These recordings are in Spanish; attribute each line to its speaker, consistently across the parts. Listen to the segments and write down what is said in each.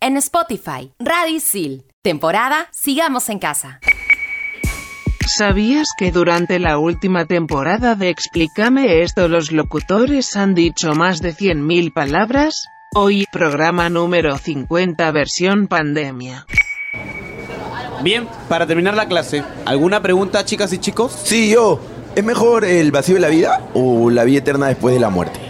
Speaker 1: en Spotify, Radio Isil. Temporada Sigamos en Casa.
Speaker 2: ¿Sabías que durante la última temporada de Explícame esto los locutores han dicho más de 100.000 palabras? Hoy, programa número 50 versión pandemia.
Speaker 3: Bien, para terminar la clase, ¿alguna pregunta chicas y chicos?
Speaker 4: Sí, yo. ¿Es mejor el vacío de la vida o la vida eterna después de la muerte?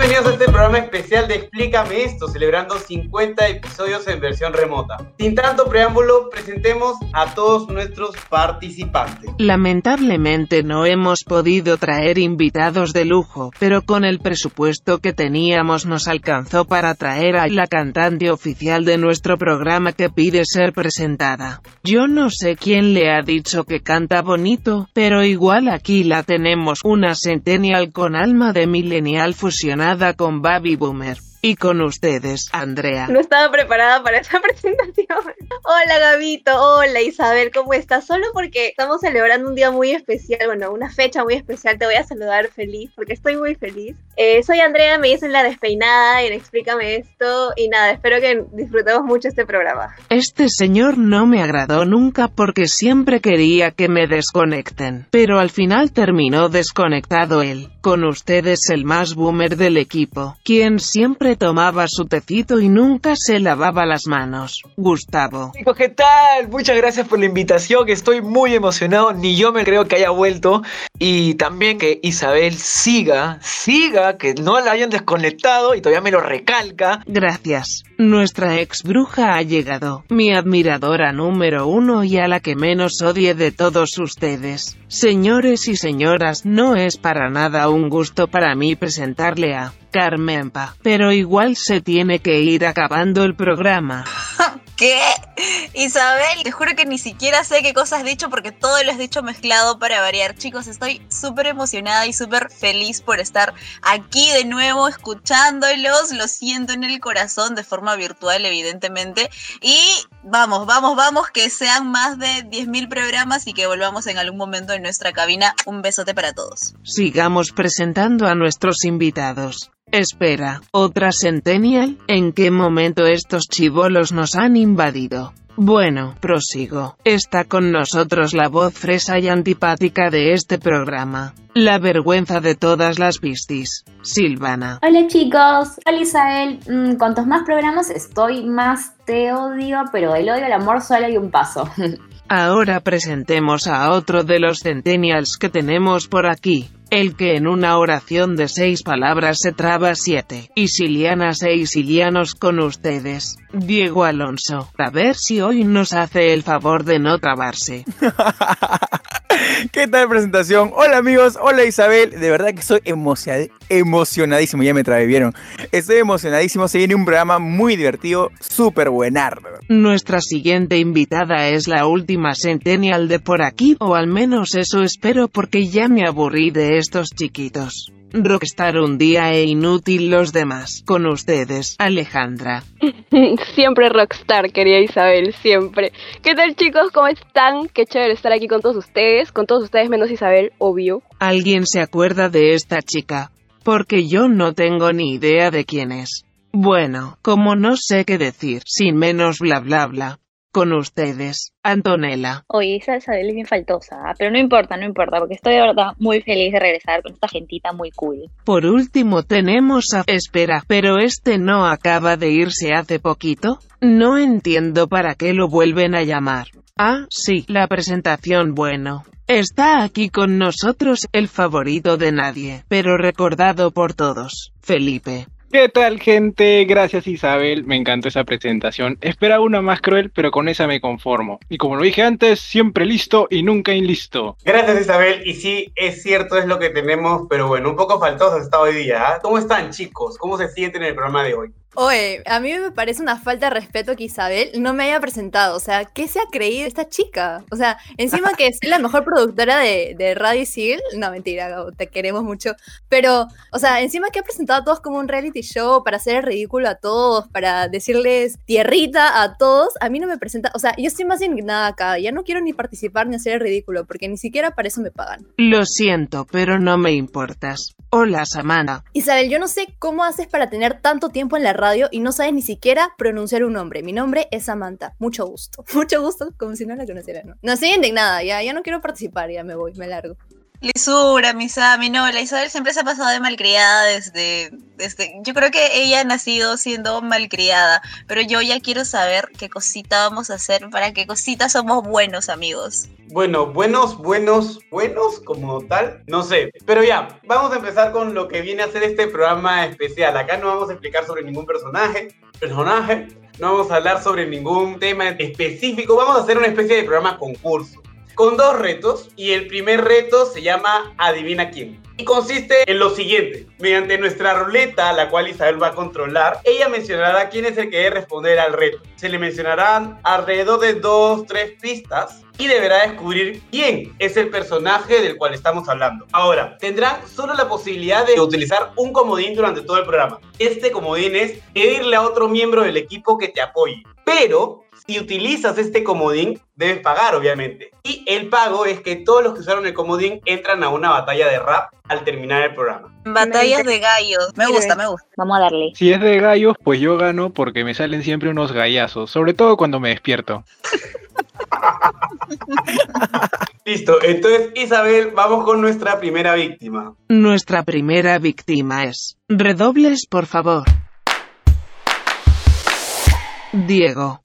Speaker 5: Bienvenidos a este programa especial de Explícame esto, celebrando 50 episodios en versión remota. Sin tanto preámbulo, presentemos a todos nuestros participantes.
Speaker 2: Lamentablemente no hemos podido traer invitados de lujo, pero con el presupuesto que teníamos nos alcanzó para traer a la cantante oficial de nuestro programa que pide ser presentada. Yo no sé quién le ha dicho que canta bonito, pero igual aquí la tenemos, una centennial con alma de millennial fusionada con Baby Boomer. Y con ustedes, Andrea.
Speaker 6: No estaba preparada para esa presentación. Hola Gabito, hola Isabel, ¿cómo estás? Solo porque estamos celebrando un día muy especial, bueno, una fecha muy especial, te voy a saludar feliz, porque estoy muy feliz. Eh, soy Andrea, me dicen la despeinada y Explícame esto. Y nada, espero que disfrutemos mucho este programa.
Speaker 2: Este señor no me agradó nunca porque siempre quería que me desconecten. Pero al final terminó desconectado él. Con ustedes el más boomer del equipo, quien siempre tomaba su tecito y nunca se lavaba las manos. Gustavo.
Speaker 7: Chicos, ¿qué tal? Muchas gracias por la invitación, estoy muy emocionado, ni yo me creo que haya vuelto. Y también que Isabel siga, siga, que no la hayan desconectado y todavía me lo recalca.
Speaker 2: Gracias. Nuestra ex bruja ha llegado, mi admiradora número uno y a la que menos odie de todos ustedes. Señores y señoras, no es para nada un gusto para mí presentarle a Carmenpa, pero igual se tiene que ir acabando el programa.
Speaker 8: ¿Qué? Isabel, te juro que ni siquiera sé qué cosas has dicho porque todo lo has dicho mezclado para variar. Chicos, estoy súper emocionada y súper feliz por estar aquí de nuevo escuchándolos. Lo siento en el corazón de forma virtual, evidentemente. Y vamos, vamos, vamos, que sean más de 10.000 programas y que volvamos en algún momento en nuestra cabina. Un besote para todos.
Speaker 2: Sigamos presentando a nuestros invitados. Espera, ¿otra Centennial? ¿En qué momento estos chivolos nos han invadido? Bueno, prosigo. Está con nosotros la voz fresa y antipática de este programa. La vergüenza de todas las pistis. Silvana.
Speaker 9: Hola chicos. Hola Isabel. Mm, cuantos más programas estoy, más te odio, pero el odio al amor solo hay un paso.
Speaker 2: Ahora presentemos a otro de los centennials que tenemos por aquí. El que en una oración de seis palabras se traba siete. Y Silianas e Isilianos con ustedes. Diego Alonso. A ver si hoy nos hace el favor de no trabarse.
Speaker 10: ¿Qué tal presentación? Hola amigos, hola Isabel. De verdad que estoy emocionadísimo, ya me trabé, ¿vieron? Estoy emocionadísimo, se viene un programa muy divertido, súper buenardo.
Speaker 2: Nuestra siguiente invitada es la última centennial de por aquí, o al menos eso espero porque ya me aburrí de estos chiquitos. Rockstar un día e inútil los demás. Con ustedes, Alejandra.
Speaker 11: siempre Rockstar, querida Isabel, siempre. ¿Qué tal chicos? ¿Cómo están? Qué chévere estar aquí con todos ustedes, con todos ustedes menos Isabel, obvio.
Speaker 2: ¿Alguien se acuerda de esta chica? Porque yo no tengo ni idea de quién es. Bueno, como no sé qué decir, sin menos bla bla bla. Con ustedes, Antonella.
Speaker 12: Oye, esa Isabel es bien faltosa, ¿ah? pero no importa, no importa, porque estoy de verdad muy feliz de regresar con esta gentita muy cool.
Speaker 2: Por último tenemos a... Espera, pero este no acaba de irse hace poquito. No entiendo para qué lo vuelven a llamar. Ah, sí, la presentación bueno. Está aquí con nosotros el favorito de nadie, pero recordado por todos, Felipe.
Speaker 13: ¿Qué tal, gente? Gracias, Isabel. Me encantó esa presentación. Esperaba una más cruel, pero con esa me conformo. Y como lo dije antes, siempre listo y nunca inlisto.
Speaker 5: Gracias, Isabel. Y sí, es cierto, es lo que tenemos, pero bueno, un poco faltoso está hoy día. ¿ah? ¿Cómo están, chicos? ¿Cómo se sienten en el programa de hoy?
Speaker 14: Oye, a mí me parece una falta de respeto que Isabel no me haya presentado. O sea, ¿qué se ha creído esta chica? O sea, encima que es la mejor productora de, de Radio Isil. No, mentira, te queremos mucho. Pero, o sea, encima que ha presentado a todos como un reality show para hacer el ridículo a todos, para decirles tierrita a todos, a mí no me presenta. O sea, yo estoy más indignada acá. Ya no quiero ni participar ni hacer el ridículo, porque ni siquiera para eso me pagan.
Speaker 2: Lo siento, pero no me importas. Hola, Samana.
Speaker 14: Isabel, yo no sé cómo haces para tener tanto tiempo en la radio y no sabes ni siquiera pronunciar un nombre. Mi nombre es Samantha. Mucho gusto. Mucho gusto, como si no la conociera, ¿no? No estoy indignada, ya, ya no quiero participar, ya me voy, me largo.
Speaker 8: Lisura, mi Sami, no, la Isabel siempre se ha pasado de malcriada desde, desde, yo creo que ella ha nacido siendo malcriada, pero yo ya quiero saber qué cosita vamos a hacer, para qué cosita somos buenos amigos.
Speaker 5: Bueno, buenos, buenos, buenos como tal, no sé. Pero ya, vamos a empezar con lo que viene a ser este programa especial. Acá no vamos a explicar sobre ningún personaje, personaje, no vamos a hablar sobre ningún tema específico, vamos a hacer una especie de programa concurso con dos retos y el primer reto se llama Adivina quién. Y consiste en lo siguiente, mediante nuestra ruleta, la cual Isabel va a controlar, ella mencionará quién es el que debe responder al reto. Se le mencionarán alrededor de dos, tres pistas y deberá descubrir quién es el personaje del cual estamos hablando. Ahora, tendrán solo la posibilidad de utilizar un comodín durante todo el programa. Este comodín es pedirle a otro miembro del equipo que te apoye. Pero si utilizas este comodín, debes pagar, obviamente. Y el pago es que todos los que usaron el comodín entran a una batalla de rap al terminar el programa.
Speaker 8: Batallas de gallos. Me gusta, me gusta.
Speaker 12: Vamos a darle.
Speaker 13: Si es de gallos, pues yo gano porque me salen siempre unos gallazos, sobre todo cuando me despierto.
Speaker 5: Listo, entonces Isabel, vamos con nuestra primera víctima.
Speaker 2: Nuestra primera víctima es... Redobles, por favor. Diego.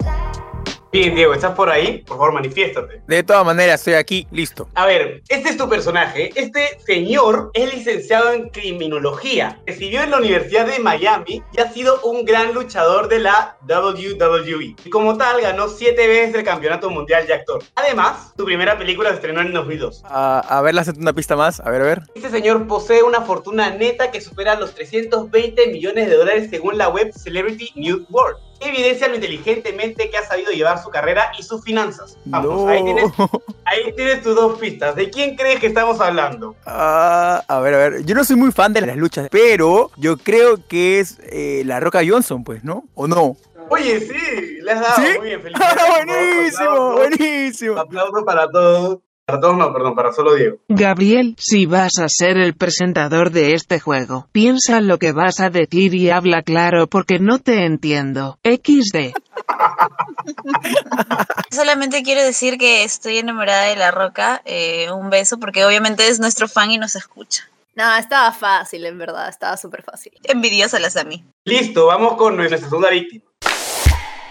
Speaker 5: Bien, Diego, ¿estás por ahí? Por favor, manifiéstate.
Speaker 10: De todas maneras, estoy aquí, listo.
Speaker 5: A ver, este es tu personaje. Este señor es licenciado en criminología. Recibió en la Universidad de Miami y ha sido un gran luchador de la WWE. Y como tal, ganó siete veces el Campeonato Mundial de Actor. Además, su primera película se estrenó en 2002.
Speaker 10: A, a ver, la una pista más. A ver, a ver.
Speaker 5: Este señor posee una fortuna neta que supera los 320 millones de dólares según la web Celebrity News World evidencia lo inteligentemente que ha sabido llevar su carrera y sus finanzas. Vamos, ahí, tienes, ahí tienes tus dos pistas. ¿De quién crees que estamos hablando?
Speaker 10: Ah, a ver, a ver. Yo no soy muy fan de las luchas, pero yo creo que es eh, la Roca Johnson, pues, ¿no? ¿O no?
Speaker 5: Oye, sí, le has dado muy bien, felicidades.
Speaker 10: buenísimo,
Speaker 5: Aplausos.
Speaker 10: buenísimo.
Speaker 5: Aplauso para todos. Para todos no, perdón, para solo Diego.
Speaker 2: Gabriel, si vas a ser el presentador de este juego, piensa lo que vas a decir y habla claro porque no te entiendo. XD.
Speaker 8: Solamente quiero decir que estoy enamorada de La Roca. eh, un beso, porque obviamente es nuestro fan y nos escucha.
Speaker 14: No, estaba fácil, en verdad, estaba súper fácil.
Speaker 8: Envidiosa la Sami.
Speaker 5: Listo, vamos con nuestra segunda víctima.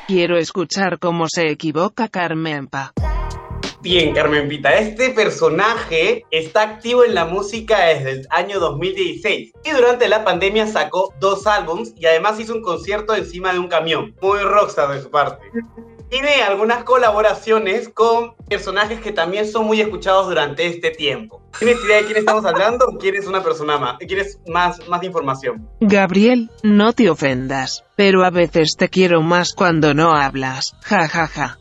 Speaker 2: Quiero escuchar cómo se equivoca Carmenpa.
Speaker 5: Bien, Carmen Pita, este personaje está activo en la música desde el año 2016 y durante la pandemia sacó dos álbums y además hizo un concierto encima de un camión. Muy rockstar de su parte. Tiene algunas colaboraciones con personajes que también son muy escuchados durante este tiempo. ¿Tienes idea de quién estamos hablando o quieres una persona más? ¿Quieres más, más información?
Speaker 2: Gabriel, no te ofendas, pero a veces te quiero más cuando no hablas. Ja ja ja.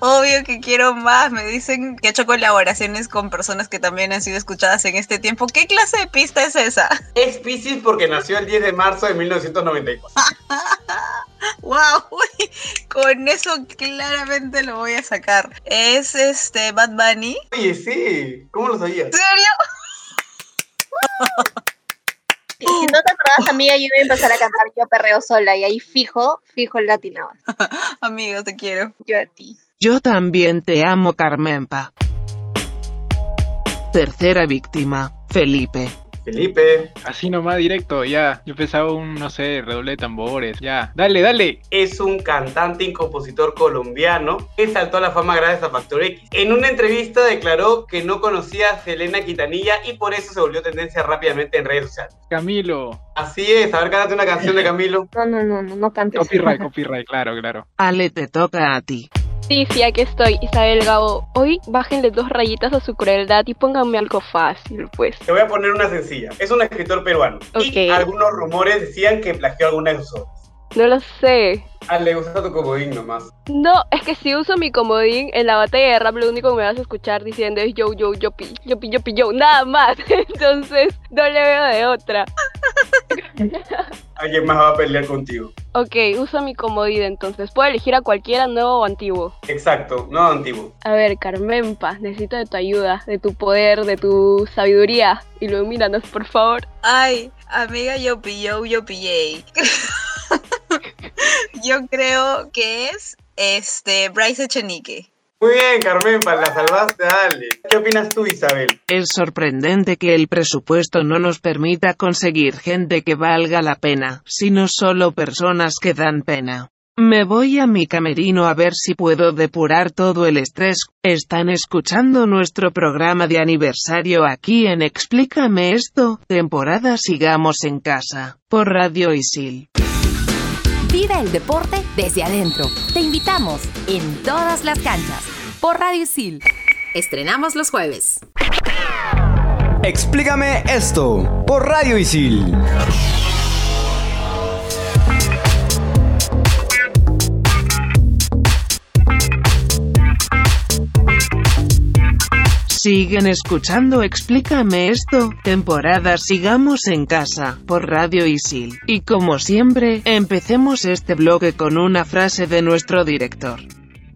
Speaker 8: Obvio que quiero más. Me dicen que ha hecho colaboraciones con personas que también han sido escuchadas en este tiempo. ¿Qué clase de pista es esa?
Speaker 5: Es Pisces porque nació el 10 de marzo de 1994.
Speaker 8: wow, con eso claramente lo voy a sacar. Es este Bad Bunny.
Speaker 5: Oye, sí. ¿Cómo lo sabías?
Speaker 8: ¿En serio?
Speaker 6: Si no te acordabas, amiga, yo iba a empezar a cantar Yo Perreo Sola y ahí fijo, fijo el latinaba.
Speaker 8: Amigo, te quiero.
Speaker 6: Yo a ti.
Speaker 2: Yo también te amo Carmenpa. Tercera víctima, Felipe.
Speaker 5: Felipe.
Speaker 13: Así nomás directo, ya. Yo pensaba un, no sé, redoble de tambores. Ya. Dale, dale.
Speaker 5: Es un cantante y compositor colombiano que saltó a la fama gracias a Factor X. En una entrevista declaró que no conocía a Selena Quintanilla y por eso se volvió tendencia rápidamente en redes sociales.
Speaker 13: Camilo.
Speaker 5: Así es, a ver, cántate una canción de Camilo.
Speaker 11: No, no, no, no, no cantes.
Speaker 13: Copyright, copyright, claro, claro.
Speaker 2: Ale, te toca a ti.
Speaker 11: Sí, sí, aquí estoy, Isabel Gabo. Hoy bájenle dos rayitas a su crueldad y pónganme algo fácil, pues.
Speaker 5: Te voy a poner una sencilla. Es un escritor peruano. Y
Speaker 11: Ok.
Speaker 5: algunos rumores decían que plagió alguna de sus obras.
Speaker 11: No lo sé.
Speaker 5: Ale, usa tu comodín nomás.
Speaker 11: No, es que si uso mi comodín en la batalla de rap, lo único que me vas a escuchar diciendo es yo, yo, yo, pi, yo, pi, yo, pi, yo, nada más. Entonces, no le veo de otra.
Speaker 5: Alguien más va a pelear contigo.
Speaker 11: Ok, uso mi comodín entonces. Puedo elegir a cualquiera nuevo o antiguo.
Speaker 5: Exacto, no antiguo.
Speaker 11: A ver, Carmen Paz, necesito de tu ayuda, de tu poder, de tu sabiduría. Ilumínanos, por favor.
Speaker 8: Ay, amiga, yo pilló, yo pillé. yo creo que es este Bryce Echenique.
Speaker 5: Muy bien, Carmen, para la salvaste, dale. ¿Qué opinas tú, Isabel?
Speaker 2: Es sorprendente que el presupuesto no nos permita conseguir gente que valga la pena, sino solo personas que dan pena. Me voy a mi camerino a ver si puedo depurar todo el estrés. Están escuchando nuestro programa de aniversario aquí en Explícame esto, temporada Sigamos en casa, por Radio Isil.
Speaker 1: Vive el deporte desde adentro. Te invitamos en todas las canchas por Radio Isil. Estrenamos los jueves.
Speaker 15: Explícame esto por Radio Isil.
Speaker 2: Siguen escuchando Explícame esto, temporada Sigamos en casa, por Radio Isil. Y como siempre, empecemos este bloque con una frase de nuestro director.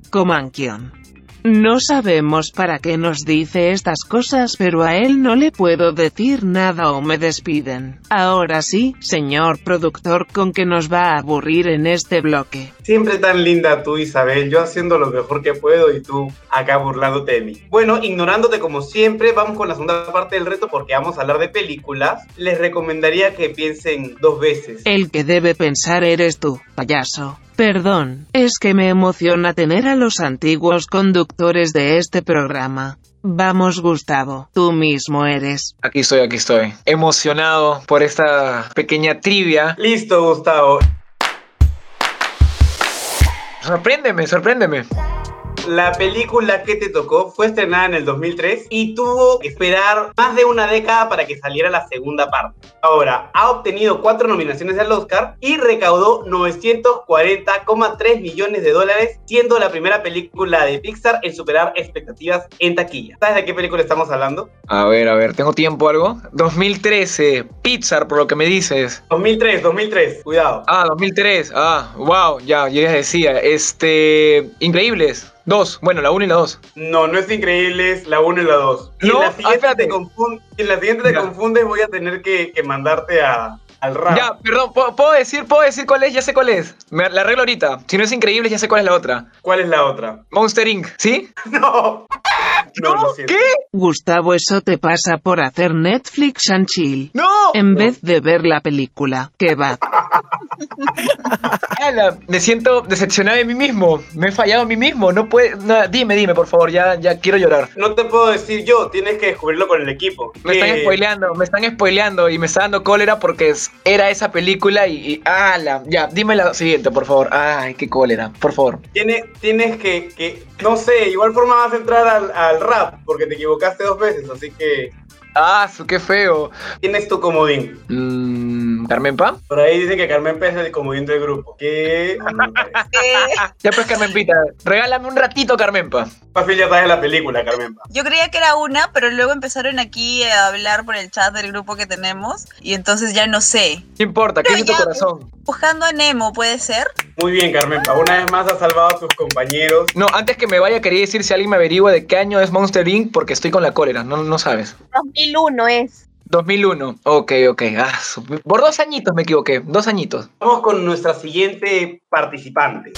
Speaker 2: Comanquion. No sabemos para qué nos dice estas cosas, pero a él no le puedo decir nada o me despiden. Ahora sí, señor productor, con que nos va a aburrir en este bloque.
Speaker 5: Siempre tan linda tú, Isabel. Yo haciendo lo mejor que puedo y tú acá burlándote de mí. Bueno, ignorándote como siempre, vamos con la segunda parte del reto porque vamos a hablar de películas. Les recomendaría que piensen dos veces.
Speaker 2: El que debe pensar eres tú, payaso. Perdón, es que me emociona tener a los antiguos conductores de este programa. Vamos, Gustavo, tú mismo eres.
Speaker 7: Aquí estoy, aquí estoy. Emocionado por esta pequeña trivia.
Speaker 5: Listo, Gustavo.
Speaker 7: Sorpréndeme, sorpréndeme.
Speaker 5: La película que te tocó fue estrenada en el 2003 y tuvo que esperar más de una década para que saliera la segunda parte. Ahora, ha obtenido cuatro nominaciones al Oscar y recaudó 940,3 millones de dólares, siendo la primera película de Pixar en superar expectativas en taquilla. ¿Sabes de qué película estamos hablando?
Speaker 7: A ver, a ver, ¿tengo tiempo algo? 2013, Pixar, por lo que me dices.
Speaker 5: 2003, 2003, cuidado.
Speaker 7: Ah, 2003, ah, wow, ya, ya decía. Este, Increíbles. Dos, bueno, la 1 y la 2.
Speaker 5: No, no es increíble, es la 1 y la 2. Y
Speaker 7: No,
Speaker 5: en la
Speaker 7: ah,
Speaker 5: siguiente,
Speaker 7: espérate.
Speaker 5: te, en la siguiente te confundes, voy a tener que, que mandarte a, al rap.
Speaker 7: Ya, perdón, ¿puedo, puedo decir, puedo decir cuál es? Ya sé cuál es. Me la arreglo ahorita. Si no es increíble, ya sé cuál es la otra.
Speaker 5: ¿Cuál es la otra?
Speaker 7: Monster Inc., ¿sí?
Speaker 5: No. No.
Speaker 7: ¿Qué?
Speaker 2: Gustavo, eso te pasa por hacer Netflix and chill.
Speaker 7: ¡No!
Speaker 2: En vez de ver la película, que va.
Speaker 7: Ala, me siento decepcionado de mí mismo. Me he fallado a mí mismo. No puede. no, dime, dime, por favor. Ya, ya quiero llorar.
Speaker 5: No te puedo decir yo, tienes que descubrirlo con el equipo.
Speaker 7: Me están spoileando, me están spoileando y me está dando cólera porque era esa película y, y ala, ya, dime la siguiente, por favor. Ay, qué cólera, por favor.
Speaker 5: Tienes, tienes que, que, no sé, igual forma vas a entrar al, al rap, porque te equivocaste dos veces, así que
Speaker 7: Ah, su, qué feo.
Speaker 5: tienes tu comodín.
Speaker 7: Mm, Carmen Pa.
Speaker 5: Por ahí dicen que Carmen Pérez es el comodín del grupo. Parece.
Speaker 7: Ya pues, Carmen Pita, regálame un ratito, Carmen Pa.
Speaker 5: Fácil ya sabes la película, Carmen.
Speaker 8: Yo creía que era una, pero luego empezaron aquí a hablar por el chat del grupo que tenemos y entonces ya no sé.
Speaker 7: No importa, ¿qué es tu corazón?
Speaker 8: Buscando a Nemo, ¿puede ser?
Speaker 5: Muy bien, Carmen. Una vez más has salvado a tus compañeros.
Speaker 7: No, antes que me vaya, quería decir si alguien me averigua de qué año es Monster Inc. porque estoy con la cólera, no, no sabes.
Speaker 6: 2001 es.
Speaker 7: 2001. Ok, ok. Ah, por dos añitos me equivoqué. Dos añitos.
Speaker 5: Vamos con nuestra siguiente participante.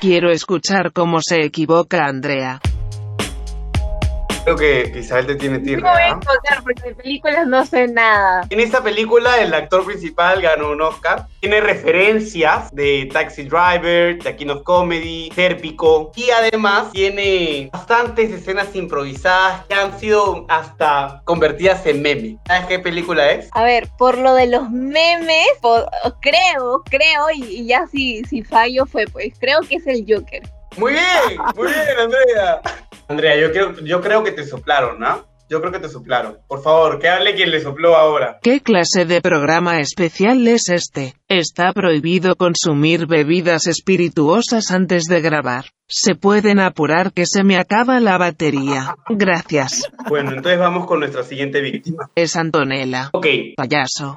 Speaker 2: Quiero escuchar cómo se equivoca Andrea.
Speaker 5: Creo que Isabel te tiene
Speaker 6: No
Speaker 5: tierra.
Speaker 6: voy a encontrar porque de películas no sé nada.
Speaker 5: En esta película el actor principal ganó un Oscar. Tiene referencias de Taxi Driver, The King of Comedy, Serpico y además tiene bastantes escenas improvisadas que han sido hasta convertidas en meme. ¿Sabes qué película es?
Speaker 6: A ver, por lo de los memes, po- creo, creo, y, y ya si, si fallo fue, pues creo que es el Joker.
Speaker 5: Muy bien, muy bien, Andrea. Andrea, yo creo, yo creo que te soplaron, ¿no? Yo creo que te soplaron. Por favor, que hable quien le sopló ahora.
Speaker 2: ¿Qué clase de programa especial es este? Está prohibido consumir bebidas espirituosas antes de grabar. Se pueden apurar que se me acaba la batería. Gracias.
Speaker 5: Bueno, entonces vamos con nuestra siguiente víctima.
Speaker 2: Es Antonella.
Speaker 5: Ok,
Speaker 2: Payaso.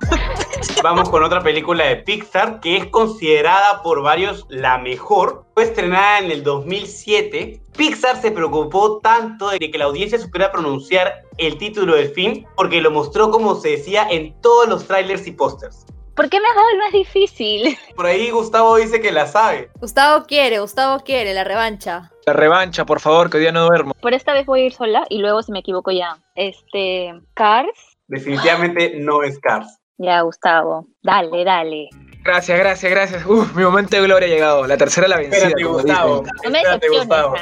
Speaker 5: Vamos con otra película de Pixar que es considerada por varios la mejor. Fue estrenada en el 2007. Pixar se preocupó tanto de que la audiencia supiera pronunciar el título del film porque lo mostró como se decía en todos los trailers y pósters.
Speaker 12: ¿Por qué me has dado el más difícil?
Speaker 5: Por ahí Gustavo dice que la sabe.
Speaker 14: Gustavo quiere, Gustavo quiere, la revancha.
Speaker 7: La revancha, por favor, que hoy día no duermo.
Speaker 12: Por esta vez voy a ir sola y luego si me equivoco ya. Este, Cars.
Speaker 5: Definitivamente no es Cars.
Speaker 12: Ya, Gustavo. Dale, dale.
Speaker 7: Gracias, gracias, gracias. Uf, mi momento de gloria ha llegado. La tercera la vencida.
Speaker 5: Espérate, Gustavo.
Speaker 12: No me
Speaker 5: Espérate,
Speaker 12: decepciones,
Speaker 5: Gustavo.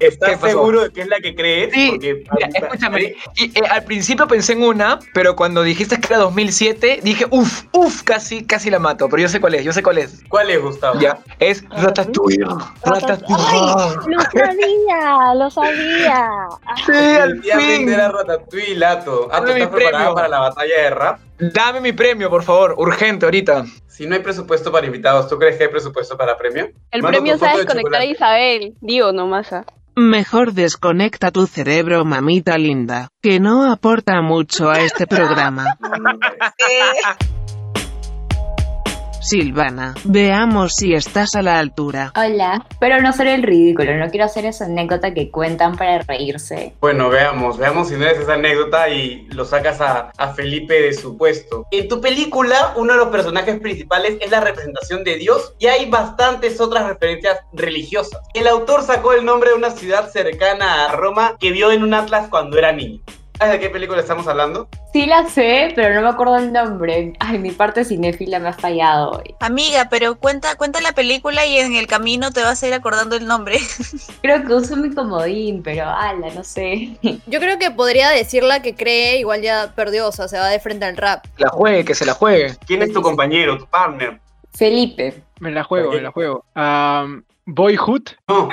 Speaker 5: ¿Estás seguro de que es la que crees?
Speaker 7: Sí,
Speaker 5: Porque
Speaker 7: Mira, escúchame. Y, eh, al principio pensé en una, pero cuando dijiste que era 2007, dije, uff, uff, casi, casi la mato. Pero yo sé cuál es, yo sé cuál es.
Speaker 5: ¿Cuál es, Gustavo?
Speaker 7: Ya, es Ratatouille. Ratatouille.
Speaker 12: ¡Ay! Lo sabía, lo sabía.
Speaker 7: Sí, al fin.
Speaker 5: era Ratatouille, Lato. Ah, ¿tú
Speaker 7: Dame mi
Speaker 5: estás preparada
Speaker 7: premio.
Speaker 5: para la batalla de rap?
Speaker 7: Dame mi premio, por favor, urgente ahorita.
Speaker 5: Si no hay presupuesto para invitados, ¿tú crees que hay presupuesto para premio?
Speaker 11: El premio
Speaker 5: tu foto
Speaker 11: sabe
Speaker 5: de
Speaker 11: conectar a. Isabel. Digo nomás. ¿ah?
Speaker 2: Mejor desconecta tu cerebro, mamita linda, que no aporta mucho a este programa. Silvana, veamos si estás a la altura.
Speaker 9: Hola, pero no seré el ridículo, no quiero hacer esa anécdota que cuentan para reírse.
Speaker 5: Bueno, veamos, veamos si no es esa anécdota y lo sacas a, a Felipe de su puesto. En tu película, uno de los personajes principales es la representación de Dios y hay bastantes otras referencias religiosas. El autor sacó el nombre de una ciudad cercana a Roma que vio en un atlas cuando era niño. ¿Sabes de qué película estamos hablando?
Speaker 9: Sí la sé, pero no me acuerdo el nombre. Ay, mi parte cinéfila me ha fallado hoy.
Speaker 8: Amiga, pero cuenta, cuenta la película y en el camino te vas a ir acordando el nombre.
Speaker 9: Creo que uso mi comodín, pero ala, no sé.
Speaker 14: Yo creo que podría decir la que cree, igual ya perdió, o sea, se va de frente al rap.
Speaker 7: La juegue, que se la juegue.
Speaker 5: ¿Quién es tu compañero, tu partner?
Speaker 9: Felipe.
Speaker 13: Me la juego, me la juego. Am, Boyhood.
Speaker 5: No.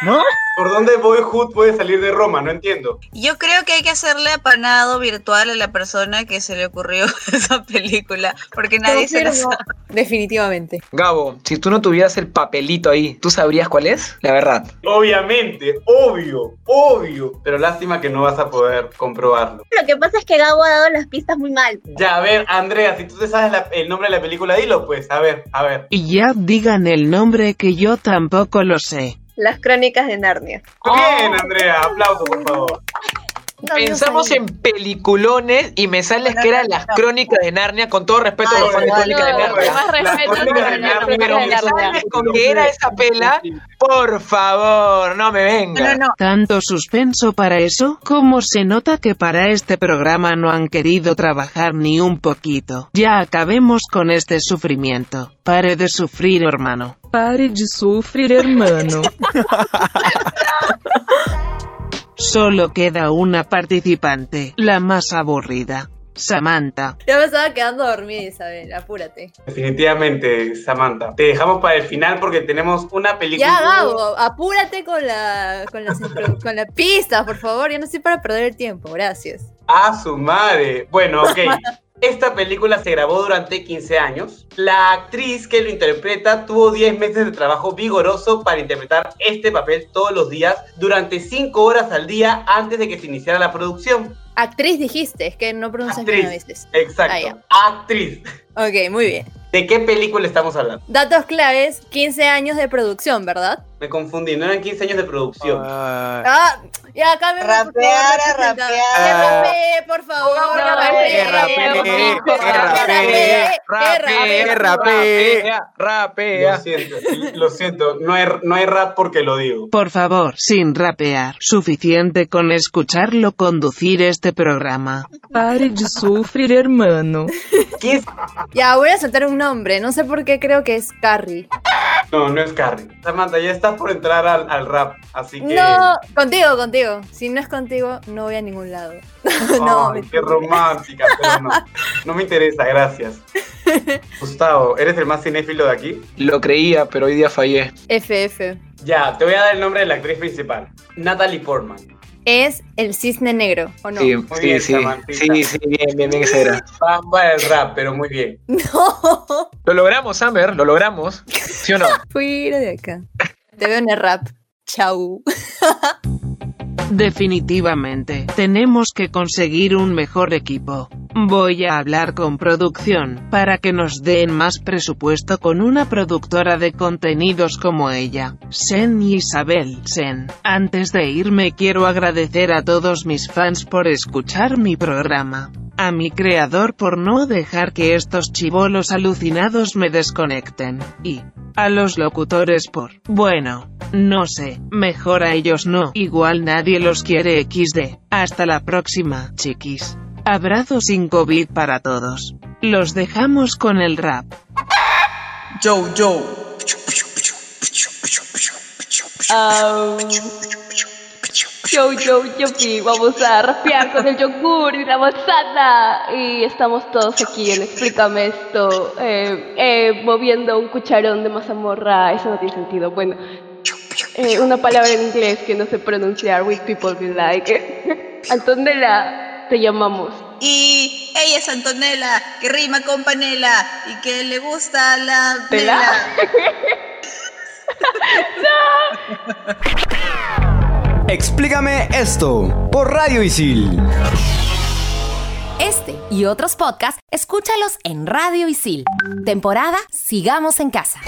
Speaker 13: ¿No?
Speaker 5: ¿Por dónde Boyhood puede salir de Roma? No entiendo.
Speaker 8: Yo creo que hay que hacerle apanado virtual a la persona que se le ocurrió esa película, porque nadie se la sabe.
Speaker 14: Definitivamente.
Speaker 7: Gabo, si tú no tuvieras el papelito ahí, ¿tú sabrías cuál es? La verdad.
Speaker 5: Obviamente, obvio, obvio. Pero lástima que no vas a poder comprobarlo.
Speaker 6: Lo que pasa es que Gabo ha dado las pistas muy mal.
Speaker 5: Ya, a ver, Andrea, si tú te sabes la- el nombre de la película, dilo pues. A ver, a ver.
Speaker 2: Y ya digan el nombre que yo tampoco lo sé.
Speaker 6: Las crónicas de Narnia.
Speaker 5: Bien, Andrea, aplauso, por favor.
Speaker 7: Pensamos en peliculones y me sales que eran las crónicas de Narnia, con todo respeto a los fans de Crónicas de Narnia.
Speaker 11: Más respeto
Speaker 5: crónicas
Speaker 11: por
Speaker 5: de Narnia,
Speaker 7: Pero me sales con que era esa pela, por favor, no me venga.
Speaker 8: No, no,
Speaker 2: ¿Tanto suspenso para eso? ¿Cómo se nota que para este programa no han querido trabajar ni un poquito? Ya acabemos con este sufrimiento. Pare de sufrir, hermano. Pare de sufrir, hermano. Solo queda una participante, la más aburrida. Samantha.
Speaker 14: Ya me estaba quedando dormida, Isabel, apúrate.
Speaker 5: Definitivamente, Samantha. Te dejamos para el final porque tenemos una película.
Speaker 14: Ya, Gabo, apúrate con la, con las con la pista, por favor. Yo no estoy para perder el tiempo, gracias.
Speaker 5: A su madre. Bueno, ok. Esta película se grabó durante 15 años. La actriz que lo interpreta tuvo 10 meses de trabajo vigoroso para interpretar este papel todos los días durante 5 horas al día antes de que se iniciara la producción.
Speaker 14: Actriz dijiste, es que no pronuncias bien a veces.
Speaker 5: Exacto.
Speaker 14: Ah,
Speaker 5: Actriz.
Speaker 14: Ok, muy bien.
Speaker 5: ¿De qué película estamos hablando?
Speaker 14: Datos claves, 15 años de producción, ¿verdad?
Speaker 5: Me confundí, no eran 15 años de producción.
Speaker 14: Ah, Ya, favor.
Speaker 8: Rapear, a rapear.
Speaker 14: Que rapee, por favor. Que rapee, que
Speaker 10: rapee,
Speaker 7: rapea.
Speaker 5: Lo siento, lo siento. No hay, no hay rap porque lo digo.
Speaker 2: Por favor, sin rapear. Suficiente con escucharlo conducir este programa.
Speaker 16: Pare de sufrir, hermano.
Speaker 14: Ya, voy a soltar un nombre. No sé por qué creo que es Carrie.
Speaker 5: No, no es Carrie. Samantha, ya estás por entrar al, al rap, así que.
Speaker 14: No, contigo, contigo. Si no es contigo, no voy a ningún lado. no,
Speaker 5: Ay, qué romántica, pero no. No me interesa, gracias. Gustavo, ¿eres el más cinéfilo de aquí?
Speaker 7: Lo creía, pero hoy día fallé.
Speaker 14: FF.
Speaker 5: Ya, te voy a dar el nombre de la actriz principal. Natalie Portman.
Speaker 14: Es el cisne negro, ¿o no?
Speaker 7: Sí,
Speaker 5: Muy
Speaker 7: sí,
Speaker 5: bien,
Speaker 7: sí. Sí, sí, bien, bien, bien, esa era.
Speaker 5: Bamba del rap, pero muy bien.
Speaker 7: Lo logramos, Summer, lo logramos. ¿Sí o no?
Speaker 14: Fuera de acá. Te veo en el rap. Chau.
Speaker 2: Definitivamente, tenemos que conseguir un mejor equipo. Voy a hablar con producción, para que nos den más presupuesto con una productora de contenidos como ella, Sen y Isabel Sen. Antes de irme quiero agradecer a todos mis fans por escuchar mi programa. A mi creador por no dejar que estos chivolos alucinados me desconecten. Y a los locutores por, bueno, no sé, mejor a ellos no, igual nadie los quiere XD. Hasta la próxima, chiquis. Abrazo sin COVID para todos. Los dejamos con el rap.
Speaker 17: Joe, Joe.
Speaker 11: Au. Yo, yo, yopi, vamos a rapear con el yogur y la manzana. Y estamos todos aquí en Explícame esto, eh, eh, moviendo un cucharón de mazamorra. Eso no tiene sentido. Bueno, eh, una palabra en inglés que no sé pronunciar. We people be like. Antonella, te llamamos.
Speaker 8: Y ella es Antonella, que rima con panela y que le gusta la vela.
Speaker 15: Explícame esto por Radio Isil.
Speaker 1: Este y otros podcasts, escúchalos en Radio Isil. Temporada Sigamos en Casa.